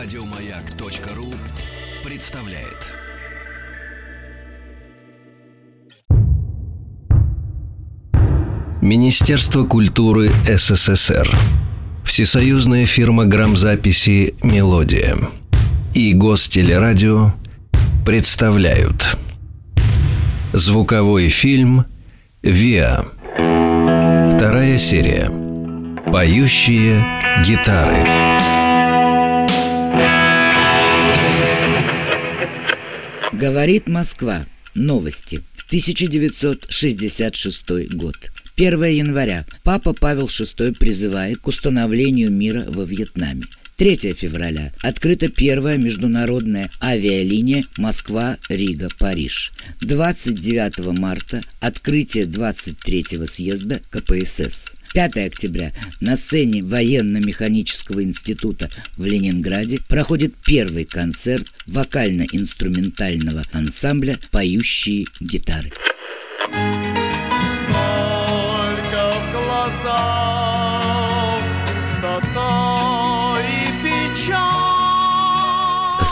Радиомаяк.ру представляет. Министерство культуры СССР. Всесоюзная фирма грамзаписи «Мелодия» и Гостелерадио представляют. Звуковой фильм «Виа» Вторая серия. Поющие гитары Говорит Москва. Новости. 1966 год. 1 января. Папа Павел VI призывает к установлению мира во Вьетнаме. 3 февраля. Открыта первая международная авиалиния Москва-Рига-Париж. 29 марта. Открытие 23-го съезда КПСС. 5 октября на сцене военно-механического института в Ленинграде проходит первый концерт вокально-инструментального ансамбля «Поющие гитары». Только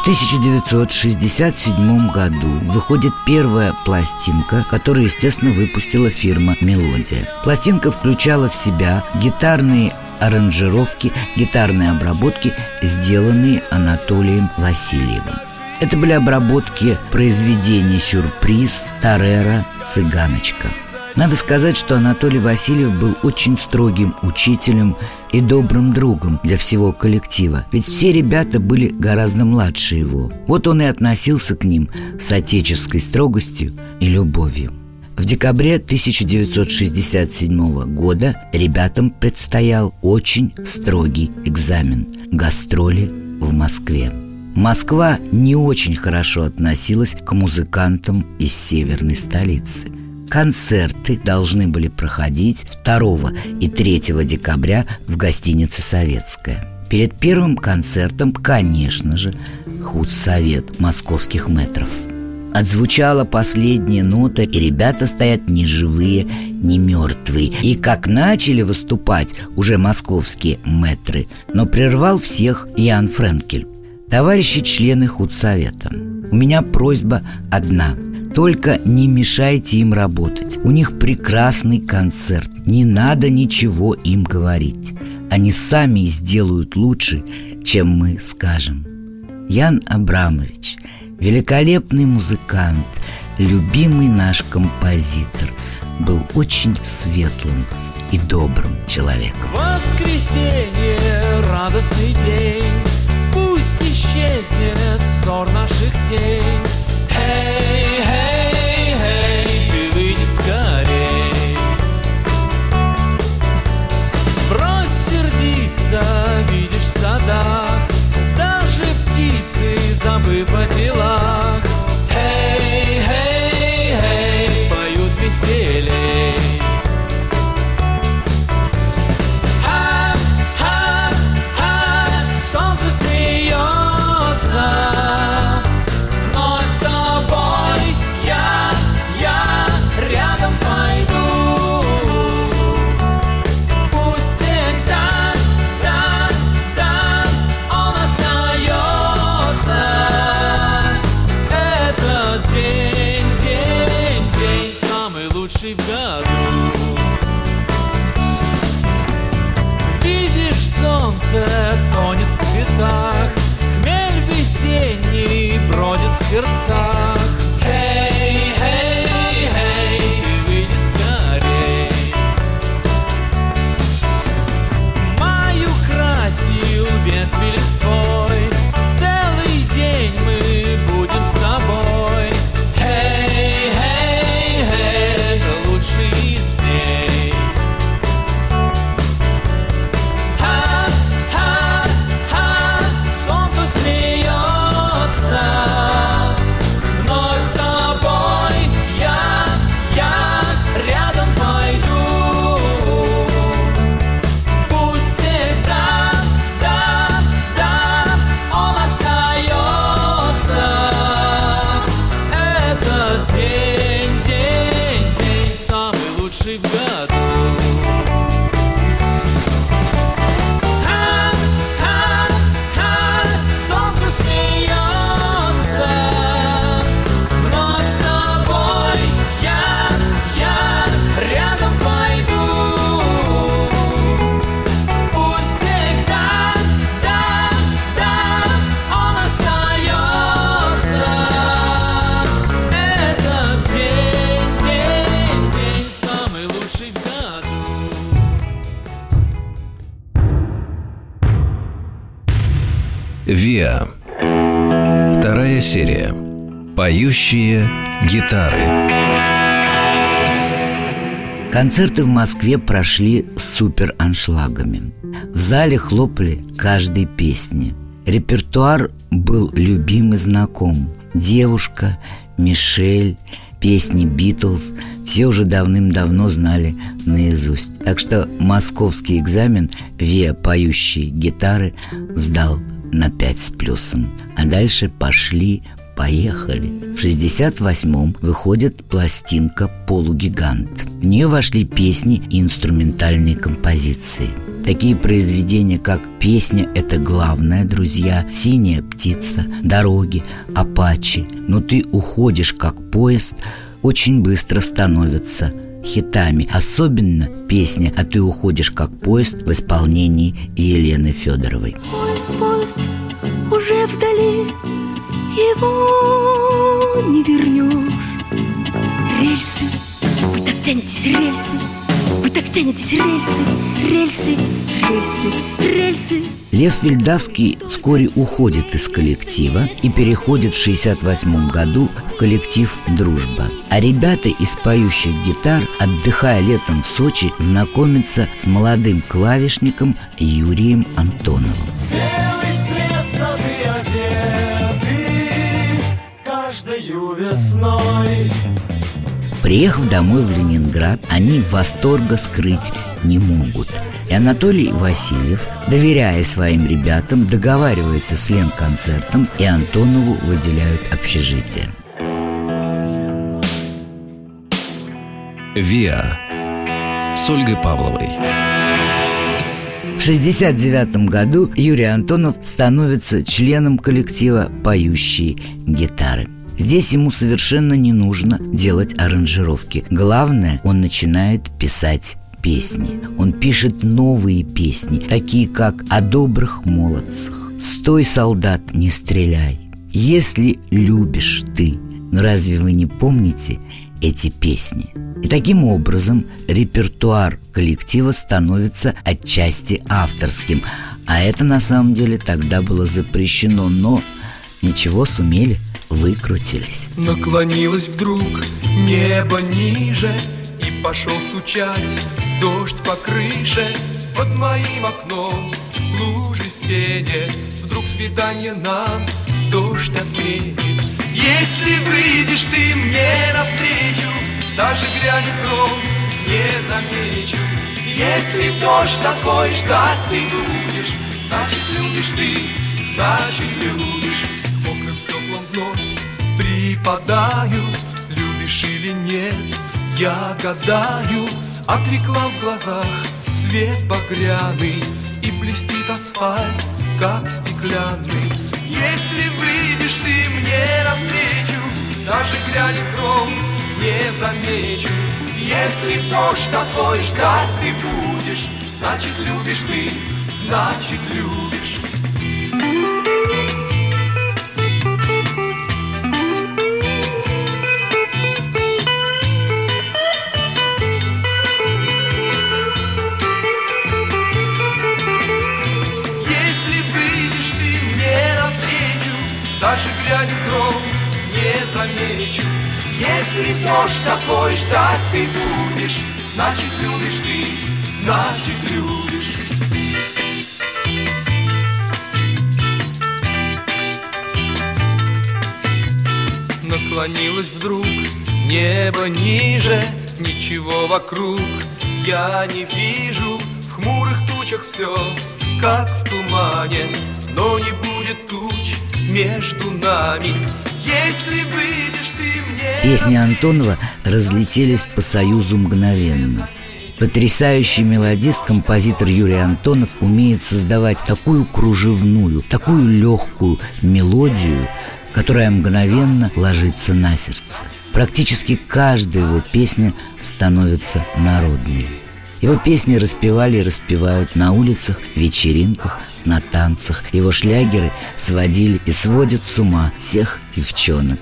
1967 году выходит первая пластинка, которую, естественно, выпустила фирма «Мелодия». Пластинка включала в себя гитарные аранжировки, гитарные обработки, сделанные Анатолием Васильевым. Это были обработки произведений «Сюрприз», «Тарера», «Цыганочка». Надо сказать, что Анатолий Васильев был очень строгим учителем и добрым другом для всего коллектива, ведь все ребята были гораздо младше его. Вот он и относился к ним с отеческой строгостью и любовью. В декабре 1967 года ребятам предстоял очень строгий экзамен – гастроли в Москве. Москва не очень хорошо относилась к музыкантам из северной столицы. Концерты должны были проходить 2 и 3 декабря в гостинице «Советская». Перед первым концертом, конечно же, худсовет московских метров. Отзвучала последняя нота, и ребята стоят ни живые, ни мертвые. И как начали выступать уже московские метры, но прервал всех Ян Френкель. Товарищи члены худсовета, у меня просьба одна – только не мешайте им работать. У них прекрасный концерт. Не надо ничего им говорить. Они сами сделают лучше, чем мы скажем. Ян Абрамович, великолепный музыкант, любимый наш композитор, был очень светлым и добрым человеком. Воскресенье, радостный день, пусть исчезнет ссор наших тень. «Виа». Вторая серия. Поющие гитары. Концерты в Москве прошли супер аншлагами. В зале хлопали каждой песни. Репертуар был любим и знаком. «Девушка», «Мишель», песни «Битлз» все уже давным-давно знали наизусть. Так что московский экзамен Виа поющие гитары сдал на 5 с плюсом. А дальше пошли Поехали. В 68-м выходит пластинка «Полугигант». В нее вошли песни и инструментальные композиции. Такие произведения, как «Песня – это главное, друзья», «Синяя птица», «Дороги», «Апачи», «Но ты уходишь как поезд» очень быстро становятся хитами. Особенно песня «А ты уходишь как поезд» в исполнении Елены Федоровой. Поезд, поезд, уже вдали его не вернешь Рельсы, вы так тянетесь, рельсы Вы так тянетесь, рельсы, рельсы, рельсы, рельсы Лев Вильдавский вскоре уходит из коллектива и переходит в 68 году в коллектив «Дружба». А ребята из поющих гитар, отдыхая летом в Сочи, знакомятся с молодым клавишником Юрием Антоновым. Весной. Приехав домой в Ленинград, они восторга скрыть не могут. И Анатолий Васильев, доверяя своим ребятам, договаривается с Ленконцертом и Антонову выделяют общежитие. ВИА с Ольгой Павловой. В 1969 году Юрий Антонов становится членом коллектива «Поющие гитары». Здесь ему совершенно не нужно делать аранжировки. Главное, он начинает писать песни. Он пишет новые песни, такие как «О добрых молодцах», «Стой, солдат, не стреляй», «Если любишь ты». Но разве вы не помните эти песни? И таким образом репертуар коллектива становится отчасти авторским. А это на самом деле тогда было запрещено, но ничего сумели – выкрутились. Наклонилось вдруг небо ниже И пошел стучать дождь по крыше. Под моим окном лужи в пене Вдруг свидание нам дождь отменит. Если выйдешь ты мне навстречу Даже глянет гром не замечу. Если дождь такой ждать ты будешь Значит любишь ты, значит любишь припадают Любишь или нет, я гадаю. От реклам в глазах свет багряный И блестит асфальт, как стеклянный. Если выйдешь ты мне навстречу Даже глядя гром не замечу. Если дождь такой ждать ты будешь Значит любишь ты, значит любишь замечу Если дождь такой ждать ты будешь Значит любишь ты, значит любишь. Наклонилось вдруг небо ниже Ничего вокруг. Я не вижу В хмурых тучах все, как в тумане Но не будет туч между нами Если выйдешь ты мне Песни Антонова разлетелись по Союзу мгновенно Потрясающий мелодист, композитор Юрий Антонов умеет создавать такую кружевную, такую легкую мелодию, которая мгновенно ложится на сердце. Практически каждая его песня становится народной. Его песни распевали и распевают на улицах, вечеринках, на танцах. Его шлягеры сводили и сводят с ума всех девчонок.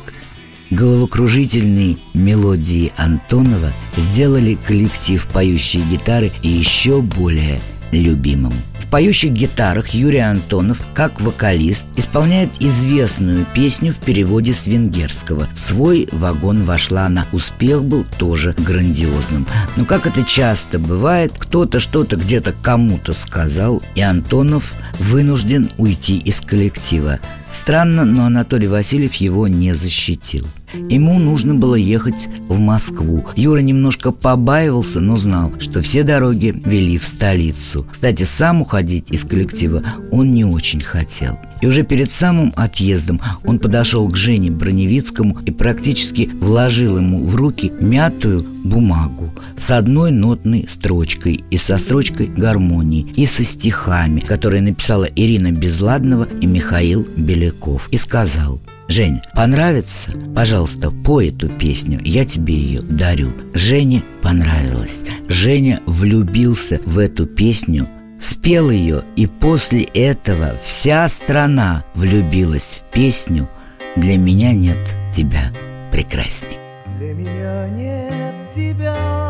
Головокружительные мелодии Антонова сделали коллектив поющие гитары еще более любимым. Поющих гитарах Юрий Антонов, как вокалист, исполняет известную песню в переводе с венгерского. В свой вагон вошла она. Успех был тоже грандиозным. Но как это часто бывает, кто-то что-то где-то кому-то сказал, и Антонов вынужден уйти из коллектива. Странно, но Анатолий Васильев его не защитил. Ему нужно было ехать в Москву. Юра немножко побаивался, но знал, что все дороги вели в столицу. Кстати, сам уходить из коллектива он не очень хотел. И уже перед самым отъездом он подошел к Жене Броневицкому и практически вложил ему в руки мятую бумагу с одной нотной строчкой и со строчкой гармонии, и со стихами, которые написала Ирина Безладнова и Михаил Беляков, и сказал – Жень, понравится? Пожалуйста, пой эту песню, я тебе ее дарю. Жене понравилось. Женя влюбился в эту песню, спел ее, и после этого вся страна влюбилась в песню «Для меня нет тебя прекрасней». Для меня нет тебя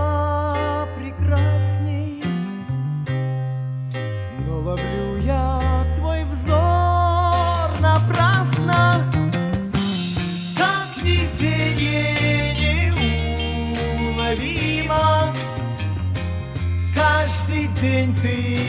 каждый день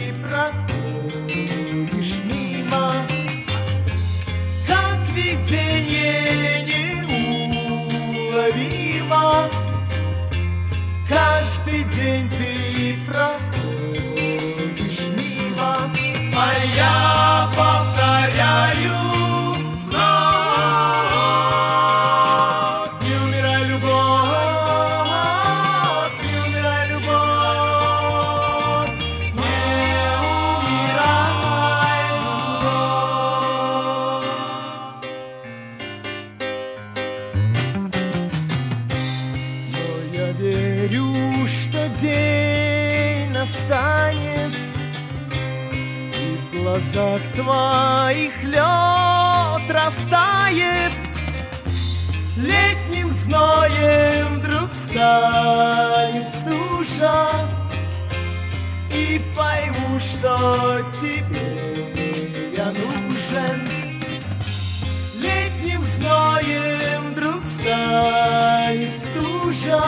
глазах твоих лед растает Летним зноем вдруг станет стужа. И пойму, что тебе я нужен. Летним зноем вдруг станет стужа.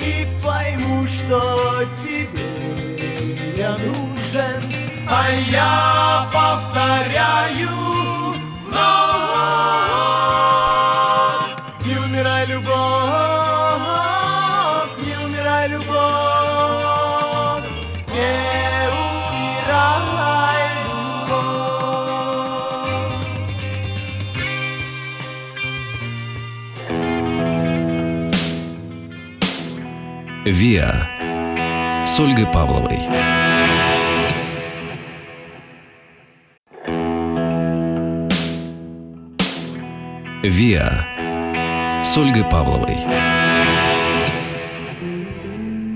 И пойму, что тебе я нужен А я повторяю вновь Не умирай, любовь, не умирай, любовь. Не умирай, любовь. «Виа» с Ольгой Павловой. «Виа» с Ольгой Павловой.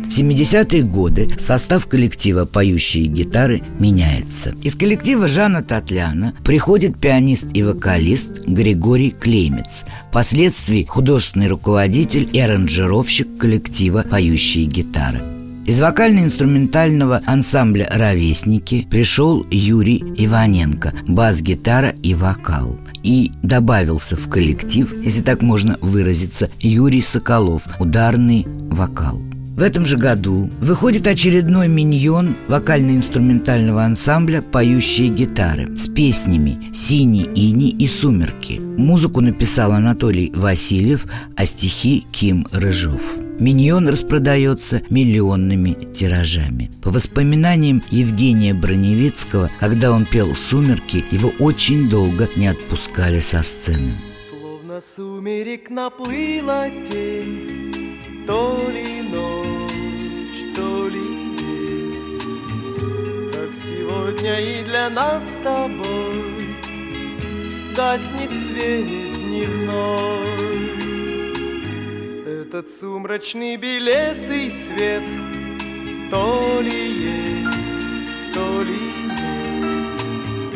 В 70-е годы состав коллектива «Поющие гитары» меняется. Из коллектива Жана Татляна приходит пианист и вокалист Григорий Клеймец, впоследствии художественный руководитель и аранжировщик коллектива «Поющие гитары». Из вокально-инструментального ансамбля «Ровесники» пришел Юрий Иваненко, бас-гитара и вокал. И добавился в коллектив, если так можно выразиться, Юрий Соколов, ударный вокал. В этом же году выходит очередной миньон вокально-инструментального ансамбля «Поющие гитары» с песнями «Синий ини» и «Сумерки». Музыку написал Анатолий Васильев, а стихи Ким Рыжов. Миньон распродается миллионными тиражами. По воспоминаниям Евгения Броневицкого, когда он пел «Сумерки», его очень долго не отпускали со сцены. Словно сумерек наплыла тень, То ли ночь, то ли день. Так сегодня и для нас с тобой Гаснет свет дневной. Этот сумрачный белесый свет То ли есть, то ли нет.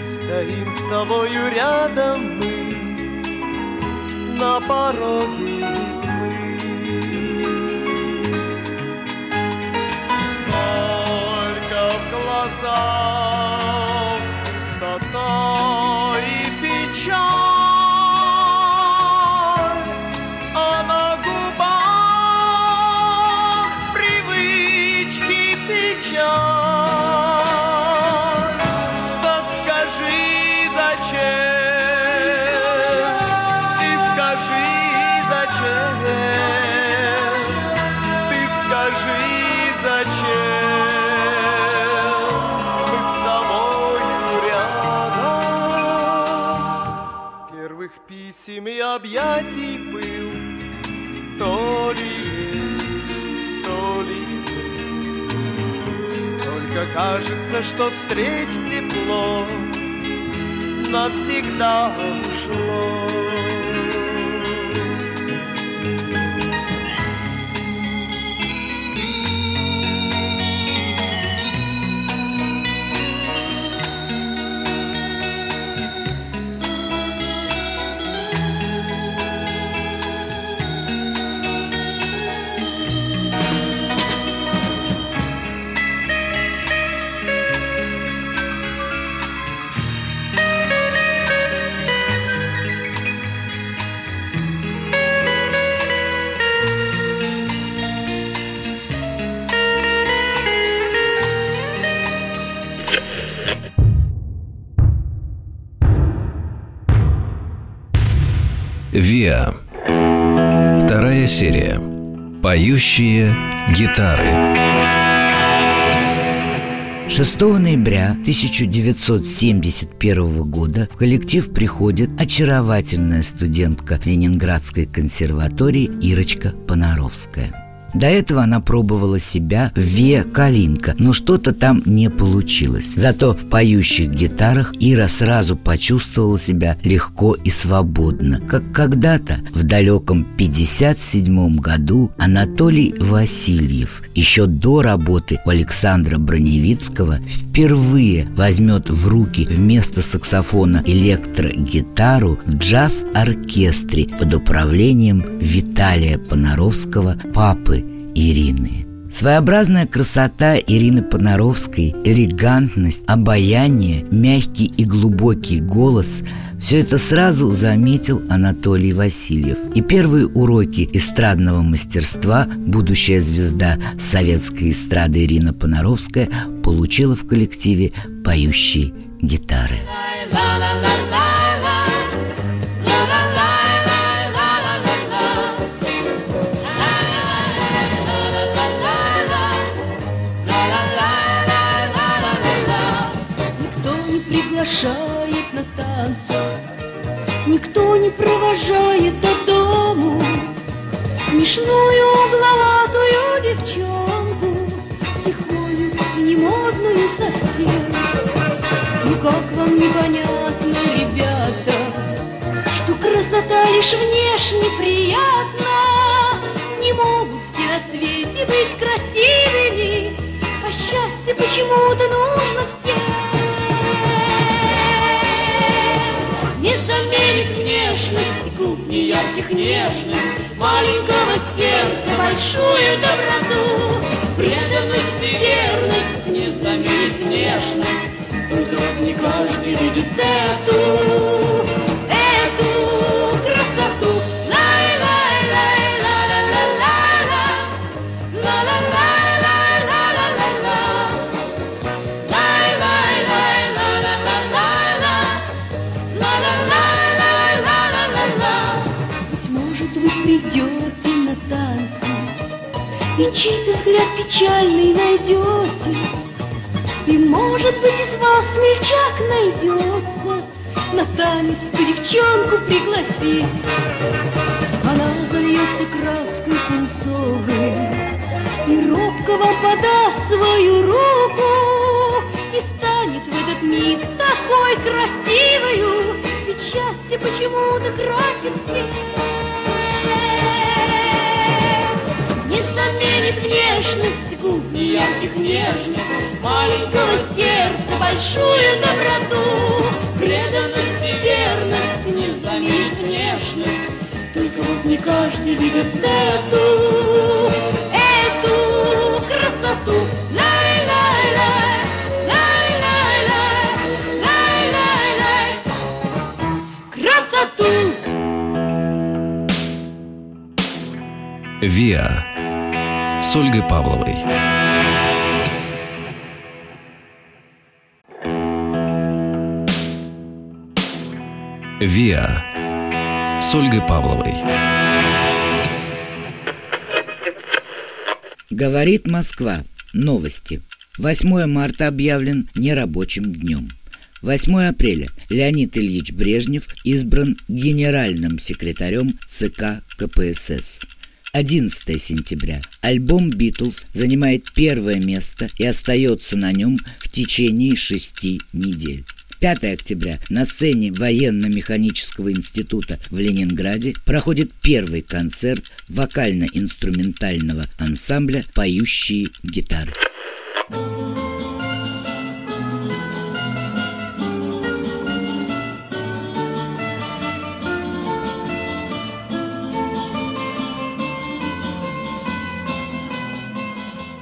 И стоим с тобою рядом мы на пороге тьмы. Только в глазах пустота и печаль, кажется, что встреч тепло навсегда ушло. Серия. Поющие гитары. 6 ноября 1971 года в коллектив приходит очаровательная студентка Ленинградской консерватории Ирочка Понаровская. До этого она пробовала себя в Виа Калинка, но что-то там не получилось. Зато в поющих гитарах Ира сразу почувствовала себя легко и свободно, как когда-то в далеком 57 году Анатолий Васильев еще до работы у Александра Броневицкого впервые возьмет в руки вместо саксофона электрогитару в джаз-оркестре под управлением Виталия Понаровского, папы Ирины. Своеобразная красота Ирины Понаровской, элегантность, обаяние, мягкий и глубокий голос – все это сразу заметил Анатолий Васильев. И первые уроки эстрадного мастерства будущая звезда советской эстрады Ирина Понаровская получила в коллективе поющей гитары. Никто приглашает на танцы, Никто не провожает до дому. Смешную угловатую девчонку Тихоню и не модную совсем. Ну как вам непонятно, ребята Что красота лишь внешне приятна? Не могут все на свете быть красивыми А счастье почему-то нужно всем внешность губ неярких нежность Маленького сердца большую доброту. Преданность и верность не заменит внешность вот не каждый видит Эту чей-то взгляд печальный найдете И, может быть, из вас смельчак найдется. На танец ту девчонку пригласи. Она зальется краской пунцовой И робко вам подаст свою руку И станет в этот миг такой красивою. Ведь счастье почему-то красит всех тянет внешность губ неярких нежность Маленького сердца большую доброту. Преданность и верность не заменит внешность Только вот не каждый видит эту, эту красоту! Виа с Ольгой Павловой. «Виа» с Ольгой Павловой. Говорит Москва. Новости. 8 марта объявлен нерабочим днем. 8 апреля Леонид Ильич Брежнев избран генеральным секретарем ЦК КПСС. 11 сентября. Альбом «Битлз» занимает первое место и остается на нем в течение шести недель. 5 октября на сцене Военно-механического института в Ленинграде проходит первый концерт вокально-инструментального ансамбля «Поющие гитары».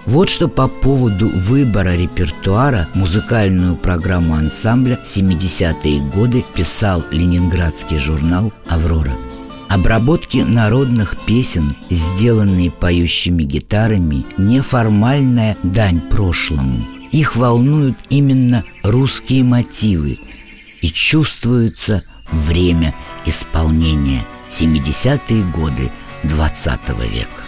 Вот что по поводу выбора репертуара музыкальную программу ансамбля в 70-е годы писал ленинградский журнал «Аврора». Обработки народных песен, сделанные поющими гитарами, неформальная дань прошлому. Их волнуют именно русские мотивы и чувствуется время исполнения 70-е годы 20 века.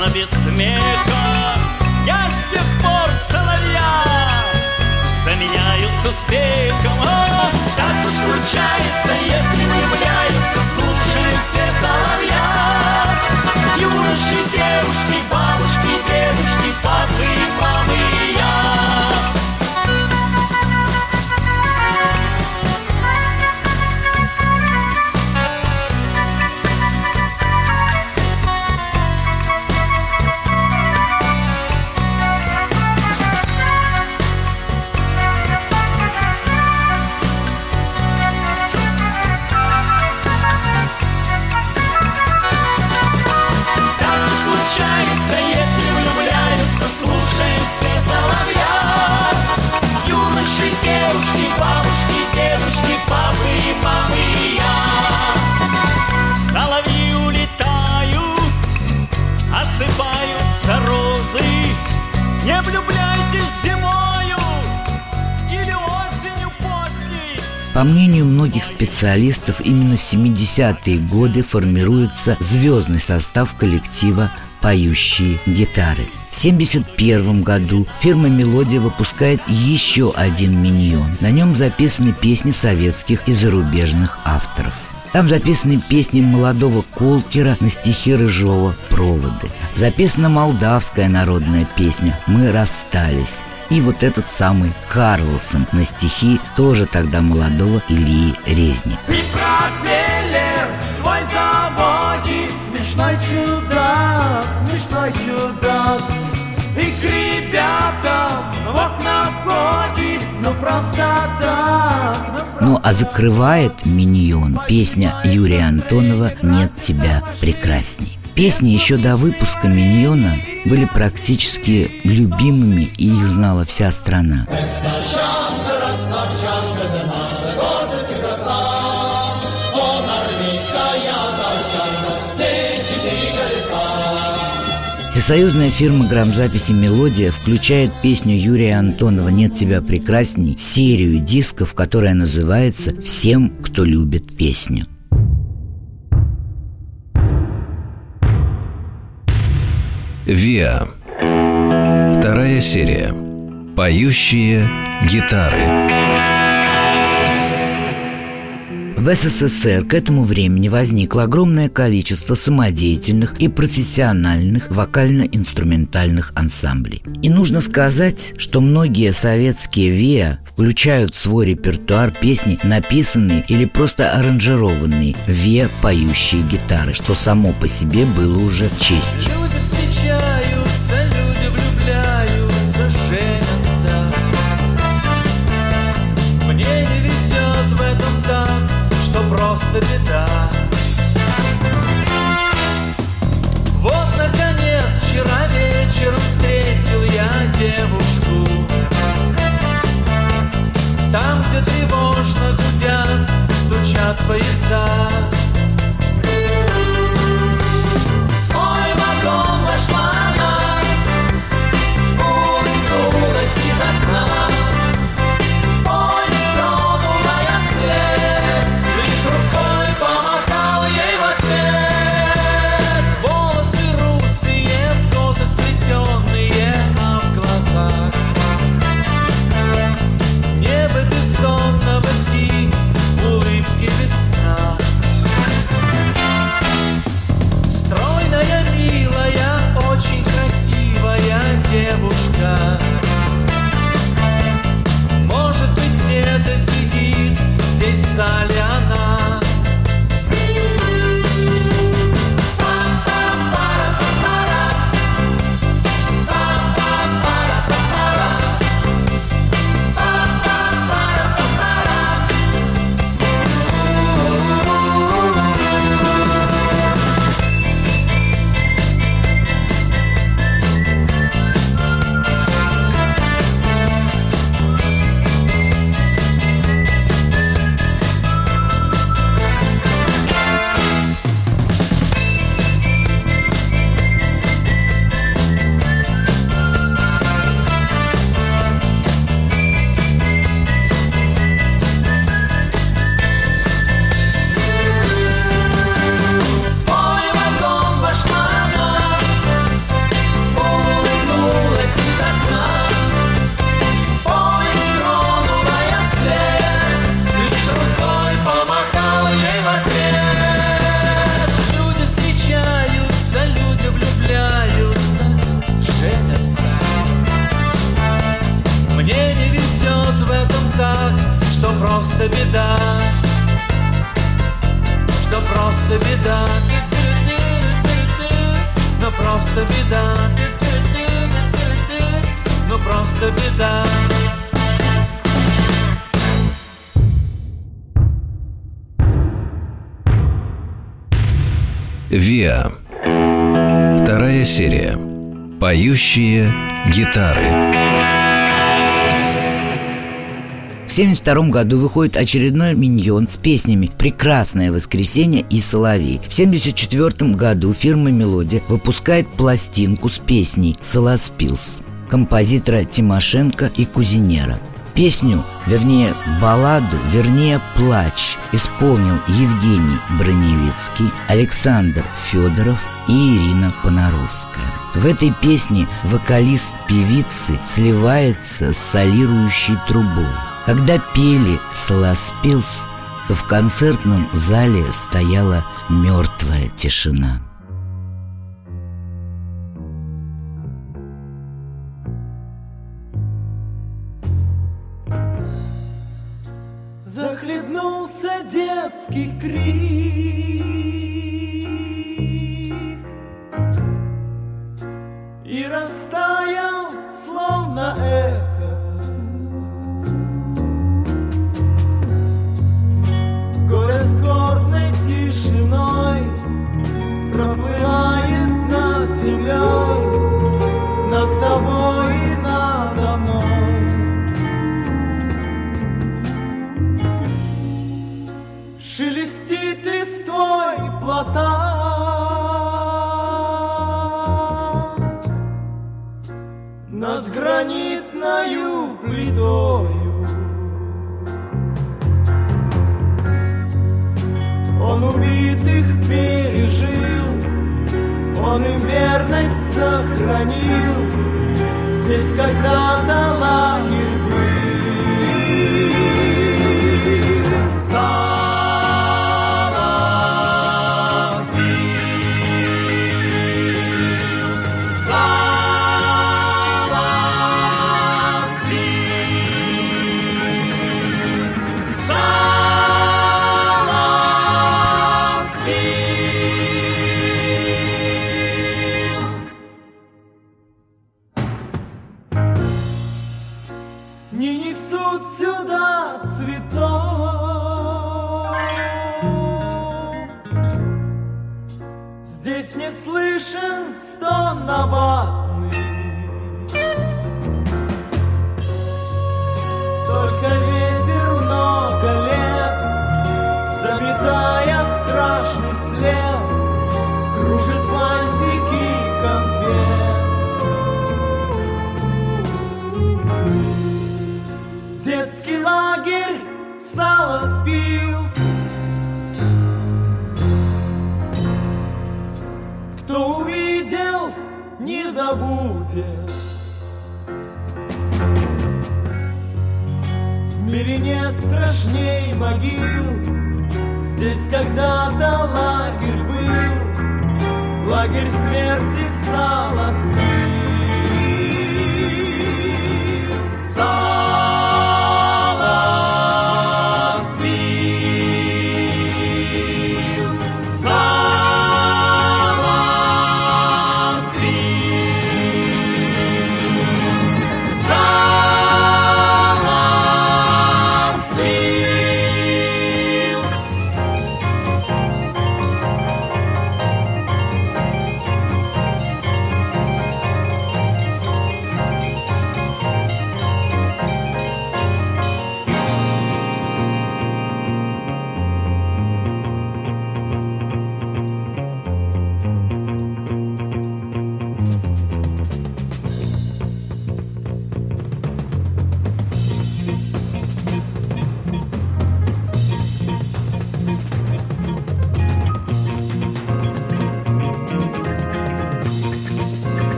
Серьезно без смеха. Я с тех пор соловья заменяю с успехом. О, так уж случается, если влюбляются, слушают все соловья. По мнению многих специалистов, именно в 70-е годы формируется звездный состав коллектива «Поющие гитары». В 1971 году фирма «Мелодия» выпускает еще один миньон. На нем записаны песни советских и зарубежных авторов. Там записаны песни молодого Колкера на стихи Рыжова «Проводы». Записана молдавская народная песня «Мы расстались». И вот этот самый Карлсон на стихи тоже тогда молодого Ильи свой заводит. Смешной чудак, смешной чудак. И к ребятам в окна входит. Ну просто так, ну Ну а закрывает «Миньон» песня Юрия Антонова «Нет тебя прекрасней». Песни еще до выпуска «Миньона» были практически любимыми, и их знала вся страна. Все Союзная фирма грамзаписи «Мелодия» включает песню Юрия Антонова «Нет тебя прекрасней» в серию дисков, которая называется «Всем, кто любит песню». Виа. Вторая серия. Поющие гитары. В СССР к этому времени возникло огромное количество самодеятельных и профессиональных вокально-инструментальных ансамблей. И нужно сказать, что многие советские ВИА включают в свой репертуар песни, написанные или просто аранжированные ВИА поющие гитары, что само по себе было уже честью. Встречаются, люди влюбляются, женятся. Мне не везет в этом так, что просто беда. Вот, наконец, вчера вечером встретил я девушку. Там, где тревожно гудят, стучат поезда. Поющие гитары. В 1972 году выходит очередной «Миньон» с песнями «Прекрасное воскресенье» и «Соловей». В 1974 году фирма «Мелодия» выпускает пластинку с песней «Солоспилс» композитора Тимошенко и Кузинера. Песню, вернее балладу, вернее плач исполнил Евгений Броневицкий, Александр Федоров и Ирина Понаровская. В этой песне вокалист певицы сливается с солирующей трубой. Когда пели «Солоспилс», то в концертном зале стояла мертвая тишина. que cria. гранитною плитою. Он убитых пережил, он им верность сохранил. Здесь когда-то лагерь будет. В мире нет страшней могил, Здесь когда-то лагерь был, Лагерь смерти Саласпиль.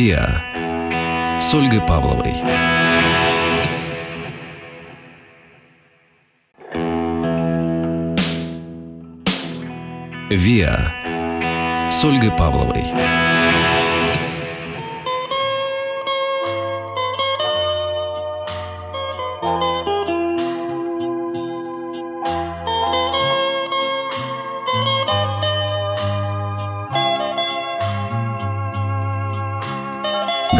«Виа» с Ольгой Павловой. «Виа» с Ольгой Павловой.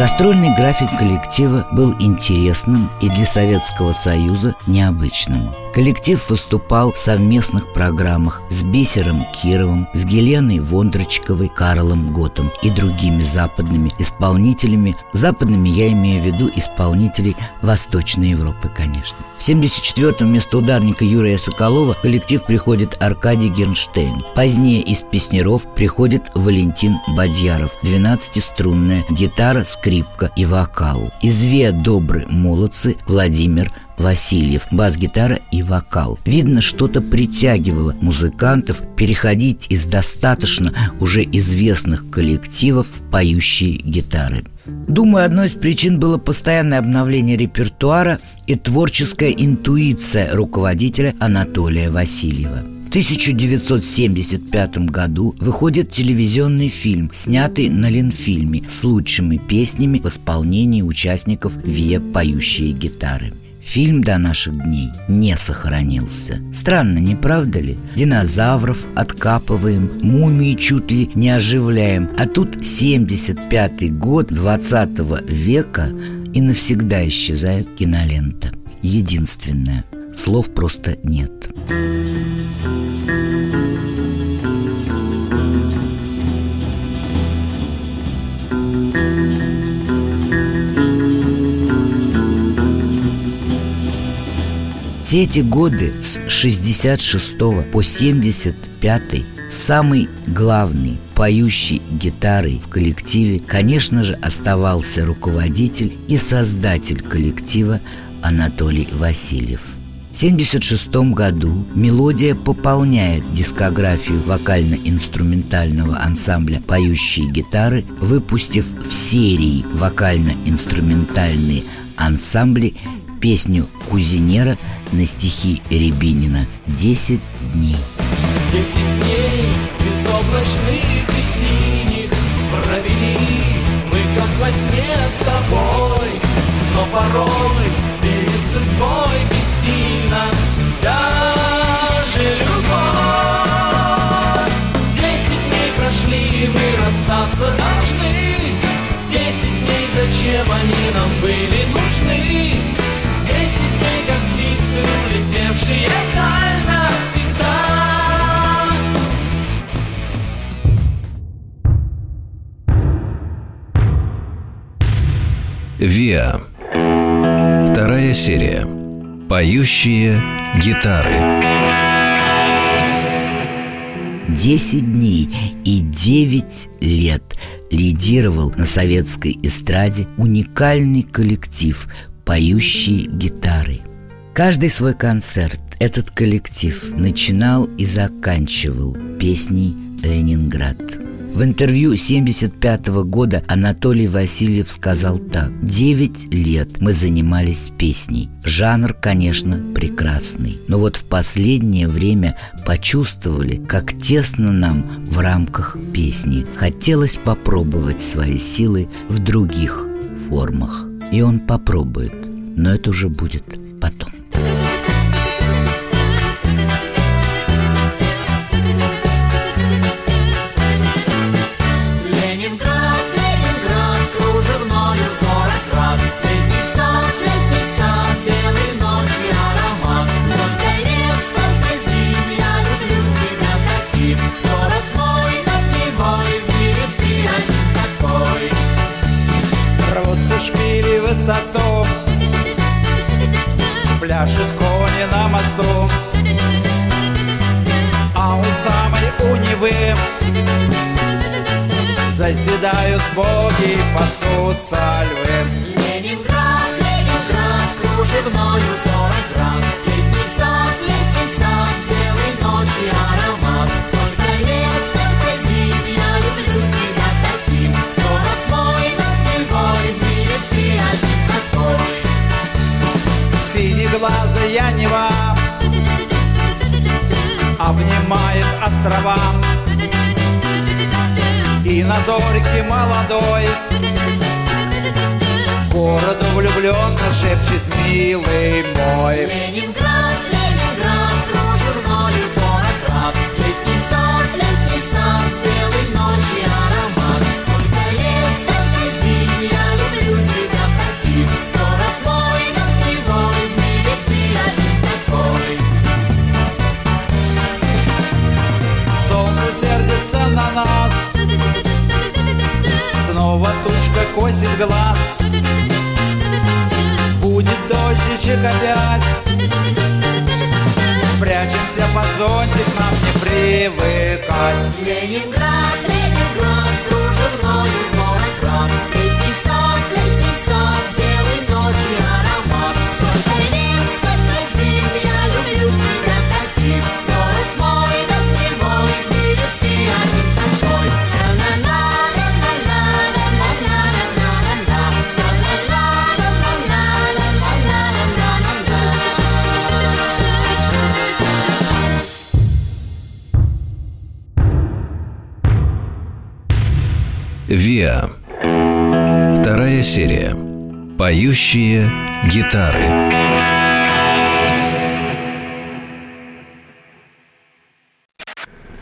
Гастрольный график коллектива был интересным и для Советского Союза необычным. Коллектив выступал в совместных программах с Бисером Кировым, с Геленой Вондрочковой, Карлом Готом и другими западными исполнителями. Западными я имею в виду исполнителей Восточной Европы, конечно. В 74-м вместо ударника Юрия Соколова в коллектив приходит Аркадий Гернштейн. Позднее из песнеров приходит Валентин Бадьяров, 12-струнная гитара, скрипка и вокал. Из «Ве добры молодцы» Владимир Васильев, бас-гитара и вокал. Видно, что-то притягивало музыкантов переходить из достаточно уже известных коллективов в поющие гитары. Думаю, одной из причин было постоянное обновление репертуара и творческая интуиция руководителя Анатолия Васильева. В 1975 году выходит телевизионный фильм, снятый на Ленфильме с лучшими песнями в исполнении участников ВИА «Поющие гитары». Фильм до наших дней не сохранился. Странно, не правда ли? Динозавров откапываем, мумии чуть ли не оживляем. А тут 75-й год 20 века и навсегда исчезает кинолента. Единственное. Слов просто нет. Все эти годы с 66 по 75 самый главный поющий гитарой в коллективе, конечно же, оставался руководитель и создатель коллектива Анатолий Васильев. В 1976 году «Мелодия» пополняет дискографию вокально-инструментального ансамбля «Поющие гитары», выпустив в серии вокально-инструментальные ансамбли песню Кузинера на стихи Рябинина «Десять дней». Десять дней безоблачных и синих Провели мы как во сне с тобой Но порой перед судьбой бессильно Даже любовь Десять дней прошли, мы расстаться должны Десять дней, зачем они нам были нужны Виа. Вторая серия. Поющие гитары. Десять дней и девять лет лидировал на советской эстраде уникальный коллектив «Поющие гитары». Каждый свой концерт этот коллектив начинал и заканчивал песней «Ленинград». В интервью 75 года Анатолий Васильев сказал так «Девять лет мы занимались песней. Жанр, конечно, прекрасный. Но вот в последнее время почувствовали, как тесно нам в рамках песни. Хотелось попробовать свои силы в других формах. И он попробует, но это уже будет потом. Ленинград, Поющие гитары.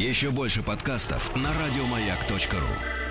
Еще больше подкастов на радиомаяк.ру.